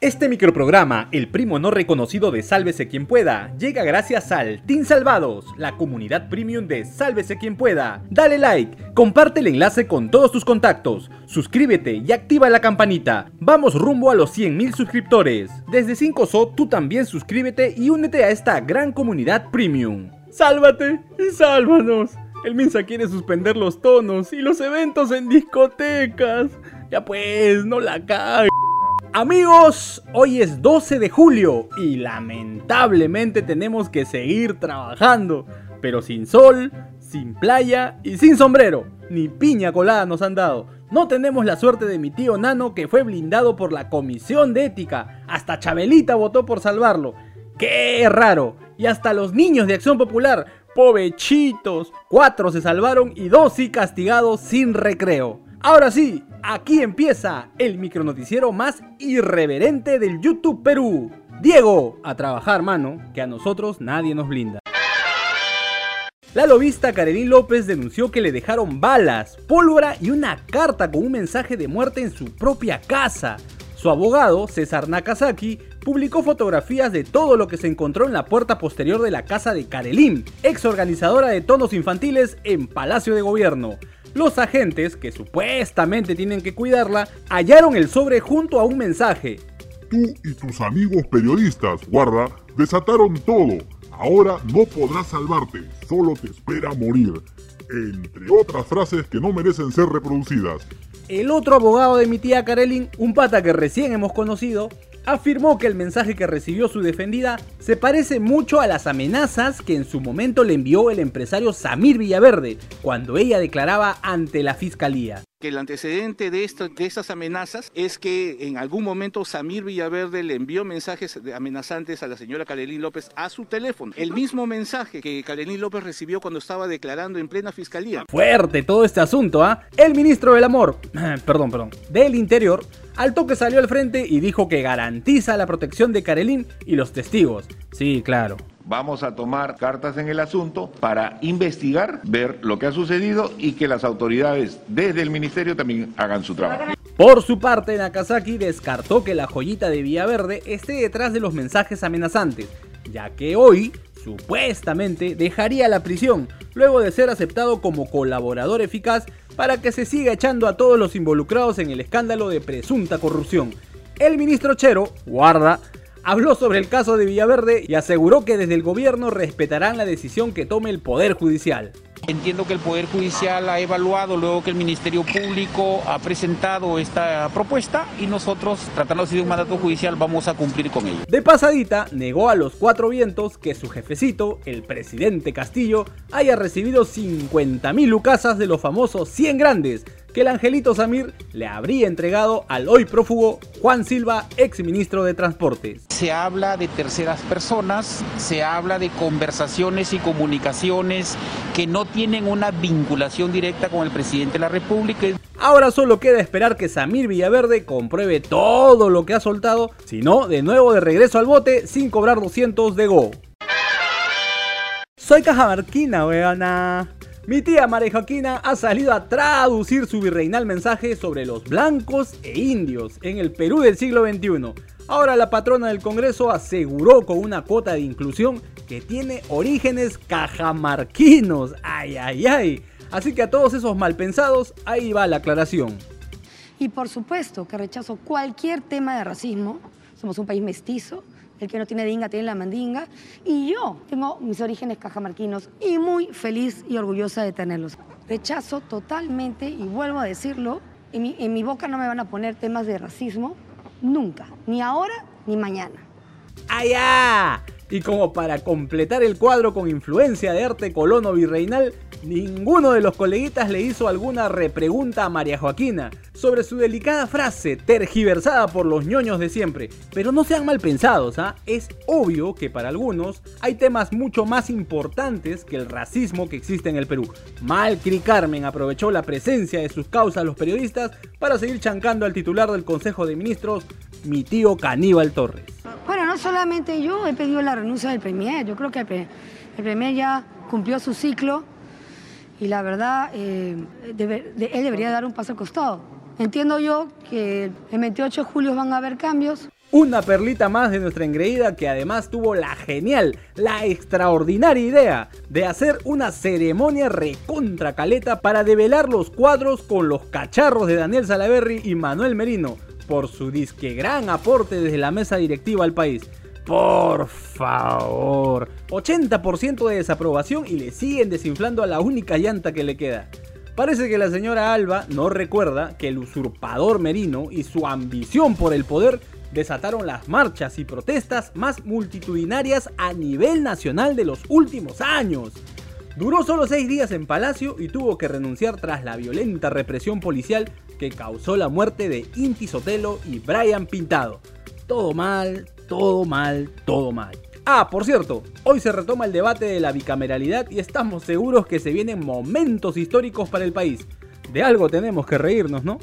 Este microprograma, el primo no reconocido de Sálvese quien pueda, llega gracias al Team Salvados, la comunidad premium de Sálvese quien pueda. Dale like, comparte el enlace con todos tus contactos, suscríbete y activa la campanita. Vamos rumbo a los 100.000 suscriptores. Desde 5SO tú también suscríbete y únete a esta gran comunidad premium. ¡Sálvate y sálvanos! El Minsa quiere suspender los tonos y los eventos en discotecas. Ya pues, no la cagues. Amigos, hoy es 12 de julio y lamentablemente tenemos que seguir trabajando, pero sin sol, sin playa y sin sombrero. Ni piña colada nos han dado. No tenemos la suerte de mi tío Nano que fue blindado por la Comisión de Ética. Hasta Chabelita votó por salvarlo. ¡Qué raro! Y hasta los niños de Acción Popular, povechitos. Cuatro se salvaron y dos sí castigados sin recreo. Ahora sí, aquí empieza el micronoticiero más irreverente del YouTube Perú. Diego, a trabajar, mano, que a nosotros nadie nos blinda. La lobista Karelín López denunció que le dejaron balas, pólvora y una carta con un mensaje de muerte en su propia casa. Su abogado, César Nakazaki, publicó fotografías de todo lo que se encontró en la puerta posterior de la casa de Karelín, ex organizadora de tonos infantiles en Palacio de Gobierno. Los agentes, que supuestamente tienen que cuidarla, hallaron el sobre junto a un mensaje. Tú y tus amigos periodistas, guarda, desataron todo. Ahora no podrás salvarte, solo te espera morir. Entre otras frases que no merecen ser reproducidas. El otro abogado de mi tía Karelin, un pata que recién hemos conocido, afirmó que el mensaje que recibió su defendida se parece mucho a las amenazas que en su momento le envió el empresario Samir Villaverde cuando ella declaraba ante la fiscalía que el antecedente de, estas amenazas es que en algún momento Samir Villaverde le envió mensajes amenazantes a la señora Karelín López a su teléfono. El mismo mensaje que Karelín López recibió cuando estaba declarando en plena fiscalía. Fuerte todo este asunto, ¿ah? El ministro del Amor, perdón, perdón, del Interior, al toque salió al frente y dijo que garantiza la protección de Karelín y los testigos. Sí, claro. Vamos a tomar cartas en el asunto para investigar, ver lo que ha sucedido y que las autoridades desde el ministerio también hagan su trabajo. Por su parte, Nakazaki descartó que la joyita de Villaverde esté detrás de los mensajes amenazantes, ya que hoy supuestamente dejaría la prisión luego de ser aceptado como colaborador eficaz para que se siga echando a todos los involucrados en el escándalo de presunta corrupción. El ministro Chero, guarda, habló sobre el caso de Villaverde y aseguró que desde el gobierno respetarán la decisión que tome el Poder Judicial. Entiendo que el Poder Judicial ha evaluado luego que el Ministerio Público ha presentado esta propuesta y nosotros, tratándose de un mandato judicial, vamos a cumplir con ello. De pasadita, negó a los cuatro vientos que su jefecito, el presidente Castillo, haya recibido 50 mil lucasas de los famosos 100 grandes que el angelito Samir le habría entregado al hoy prófugo Juan Silva, ex ministro de Transportes. Se habla de terceras personas, se habla de conversaciones y comunicaciones que no tienen una vinculación directa con el presidente de la República. Ahora solo queda esperar que Samir Villaverde compruebe todo lo que ha soltado, si no, de nuevo de regreso al bote sin cobrar 200 de Go. Soy Cajamarquina, weona. Mi tía María Joaquina ha salido a traducir su virreinal mensaje sobre los blancos e indios en el Perú del siglo XXI. Ahora la patrona del Congreso aseguró con una cuota de inclusión que tiene orígenes cajamarquinos. Ay, ay, ay. Así que a todos esos malpensados, ahí va la aclaración. Y por supuesto que rechazo cualquier tema de racismo. Somos un país mestizo, el que no tiene dinga tiene la mandinga. Y yo tengo mis orígenes cajamarquinos y muy feliz y orgullosa de tenerlos. Rechazo totalmente, y vuelvo a decirlo, en mi, boca no me van a poner temas de racismo, nunca, ni ahora ni mañana. ¡Allá! Y como para completar el cuadro con influencia de arte colono virreinal, ninguno de los coleguitas le hizo alguna repregunta a María Joaquina sobre su delicada frase tergiversada por los ñoños de siempre. Pero no sean mal pensados, ¿ah? Es obvio que para algunos hay temas mucho más importantes que el racismo que existe en el Perú. Malcri Carmen aprovechó la presencia de sus causas los periodistas para seguir chancando al titular del Consejo de Ministros, mi tío Caníbal Torres. No solamente yo he pedido la renuncia del Premier, yo creo que el, Premier ya cumplió su ciclo y la verdad, eh, él debería dar un paso al costado. Entiendo yo que el 28 de julio van a haber cambios. Una perlita más de nuestra engreída que además tuvo la genial, la extraordinaria idea de hacer una ceremonia recontra caleta para develar los cuadros con los cacharros de Daniel Salaverry y Manuel Merino por su disque gran aporte desde la mesa directiva al país. Por favor, 80% de desaprobación y le siguen desinflando a la única llanta que le queda. Parece que la señora Alba no recuerda que el usurpador Merino y su ambición por el poder desataron las marchas y protestas más multitudinarias a nivel nacional de los últimos años. Duró solo seis días en Palacio y tuvo que renunciar tras la violenta represión policial que causó la muerte de Inti Sotelo y Brian Pintado. Todo mal, todo mal, todo mal. Ah, por cierto, hoy se retoma el debate de la bicameralidad y estamos seguros que se vienen momentos históricos para el país. De algo tenemos que reírnos, ¿no?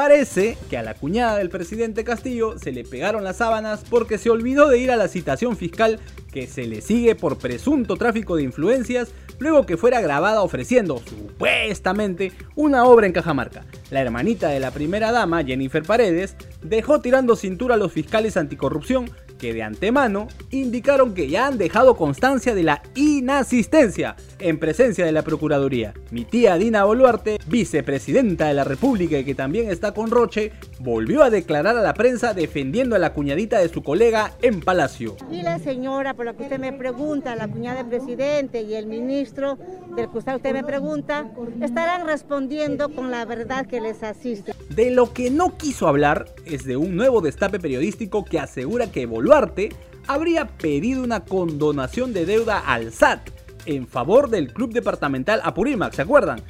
Parece que a la cuñada del presidente Castillo se le pegaron las sábanas porque se olvidó de ir a la citación fiscal que se le sigue por presunto tráfico de influencias luego que fuera grabada ofreciendo supuestamente una obra en Cajamarca. La hermanita de la primera dama, Jennifer Paredes, dejó tirando cintura a los fiscales anticorrupción que de antemano indicaron que ya han dejado constancia de la inasistencia en presencia de la Procuraduría. Mi tía Dina Boluarte, vicepresidenta de la República y que también está con Roche, volvió a declarar a la prensa defendiendo a la cuñadita de su colega en Palacio. Y la señora, por lo que usted me pregunta, la cuñada del presidente y el ministro del que usted me pregunta, estarán respondiendo con la verdad que les asiste. De lo que no quiso hablar es de un nuevo destape periodístico que asegura que Boluarte habría pedido una condonación de deuda al SAT en favor del club departamental Apurímac, ¿se acuerdan?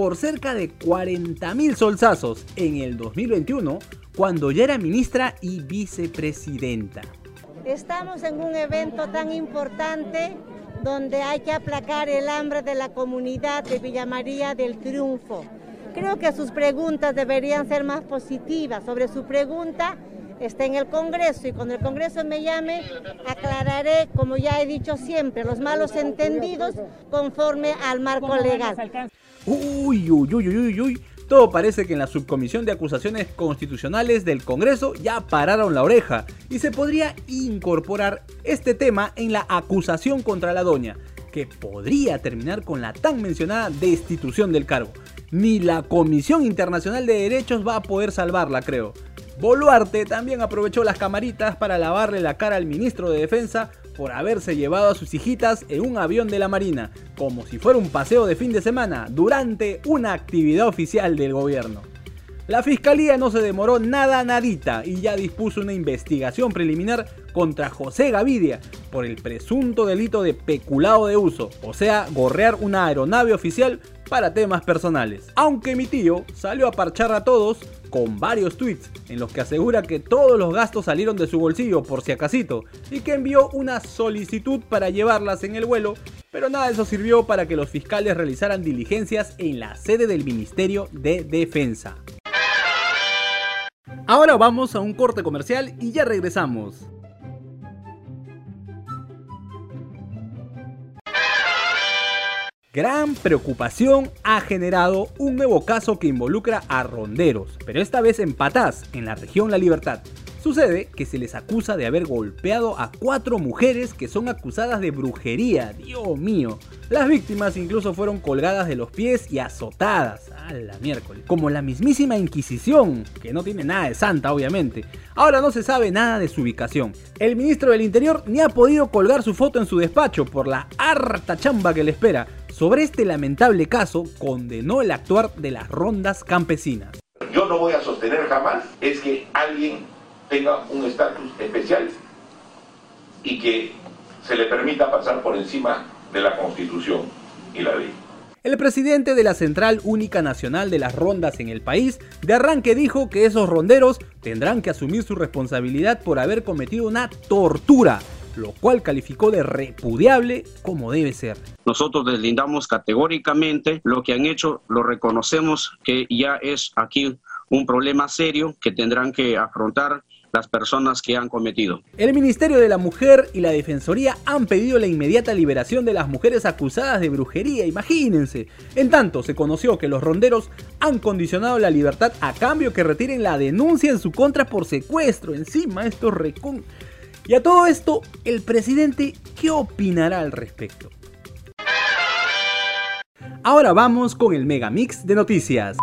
Por cerca de 40 mil solsazos en el 2021, cuando ya era ministra y vicepresidenta. Estamos en un evento tan importante donde hay que aplacar el hambre de la comunidad de Villa María del Triunfo. Creo que sus preguntas deberían ser más positivas. Sobre su pregunta, está en el Congreso y cuando el Congreso me llame aclararé, como ya he dicho siempre, los malos entendidos conforme al marco legal. Uy, uy, uy, uy, uy. Todo parece que en la subcomisión de acusaciones constitucionales del Congreso ya pararon la oreja y se podría incorporar este tema en la acusación contra la doña, que podría terminar con la tan mencionada destitución del cargo. Ni la Comisión Internacional de Derechos va a poder salvarla, creo. Boluarte también aprovechó las camaritas para lavarle la cara al ministro de Defensa por haberse llevado a sus hijitas en un avión de la Marina, como si fuera un paseo de fin de semana, durante una actividad oficial del gobierno. La fiscalía no se demoró nada nadita y ya dispuso una investigación preliminar contra José Gavidia por el presunto delito de peculado de uso, o sea, gorrear una aeronave oficial para temas personales. Aunque mi tío salió a parchar a todos con varios tweets en los que asegura que todos los gastos salieron de su bolsillo por si acasito y que envió una solicitud para llevarlas en el vuelo, pero nada de eso sirvió para que los fiscales realizaran diligencias en la sede del Ministerio de Defensa. Ahora vamos a un corte comercial y ya regresamos. Gran preocupación ha generado un nuevo caso que involucra a ronderos, pero esta vez en Patás, en la región La Libertad. Sucede que se les acusa de haber golpeado a cuatro mujeres que son acusadas de brujería, Dios mío. Las víctimas incluso fueron colgadas de los pies y azotadas, a la miércoles, como la mismísima Inquisición, que no tiene nada de santa obviamente. Ahora no se sabe nada de su ubicación. El ministro del Interior ni ha podido colgar su foto en su despacho por la harta chamba que le espera, sobre este lamentable caso condenó el actuar de las rondas campesinas. Yo no voy a sostener jamás es que alguien tenga un estatus especial y que se le permita pasar por encima de la constitución y la ley. El presidente de la Central Única Nacional de las Rondas en el país de arranque dijo que esos ronderos tendrán que asumir su responsabilidad por haber cometido una tortura lo cual calificó de repudiable como debe ser. Nosotros deslindamos categóricamente lo que han hecho, lo reconocemos que ya es aquí un problema serio que tendrán que afrontar las personas que han cometido. El Ministerio de la Mujer y la Defensoría han pedido la inmediata liberación de las mujeres acusadas de brujería, imagínense. En tanto, se conoció que los ronderos han condicionado la libertad a cambio que retiren la denuncia en su contra por secuestro. Encima, esto recon... Y a todo esto, el presidente, ¿qué opinará al respecto? Ahora vamos con el megamix de noticias.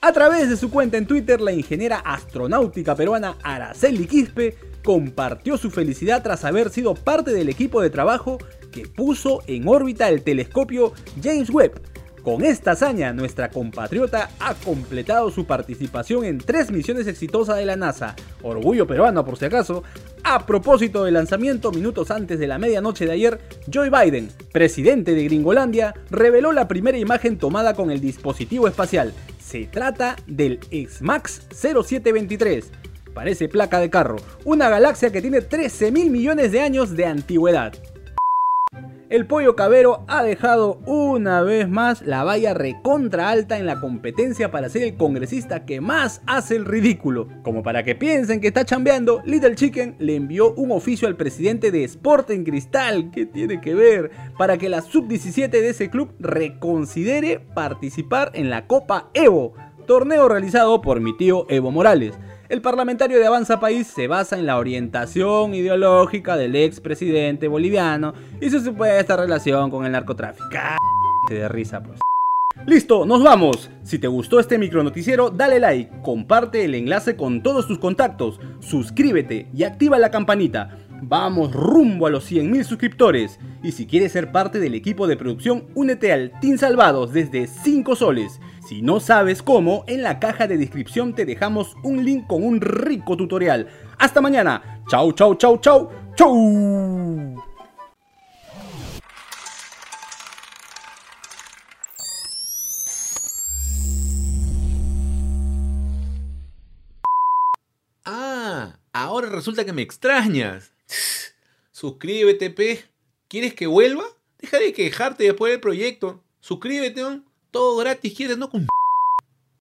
A través de su cuenta en Twitter, la ingeniera astronáutica peruana Araceli Quispe compartió su felicidad tras haber sido parte del equipo de trabajo que puso en órbita el telescopio James Webb. Con esta hazaña, nuestra compatriota ha completado su participación en tres misiones exitosas de la NASA, orgullo peruano por si acaso. A propósito del lanzamiento minutos antes de la medianoche de ayer, Joe Biden, presidente de Gringolandia, reveló la primera imagen tomada con el dispositivo espacial, se trata del SMAX 0723. Parece placa de carro. Una galaxia que tiene 13 mil millones de años de antigüedad. El pollo cabero ha dejado una vez más la valla recontra alta en la competencia para ser el congresista que más hace el ridículo. Como para que piensen que está chambeando, Little Chicken le envió un oficio al presidente de Sporting Cristal, que tiene que ver, para que la sub-17 de ese club reconsidere participar en la Copa Evo, torneo realizado por mi tío Evo Morales. El parlamentario de Avanza País se basa en la orientación ideológica del expresidente boliviano y su supuesta relación con el narcotráfico. de risa, pues. Listo, nos vamos. Si te gustó este micronoticiero, dale like, comparte el enlace con todos tus contactos, suscríbete y activa la campanita. Vamos rumbo a los 100.000 suscriptores. Y si quieres ser parte del equipo de producción, únete al Team Salvados desde 5 soles. Si no sabes cómo, en la caja de descripción te dejamos un link con un rico tutorial. Hasta mañana. Chau, chau, chau, chau, chau. Ah, ahora resulta que me extrañas. Suscríbete, pe. ¿Quieres que vuelva? Deja de quejarte después del proyecto. Suscríbete, todo gratis, quieres, no con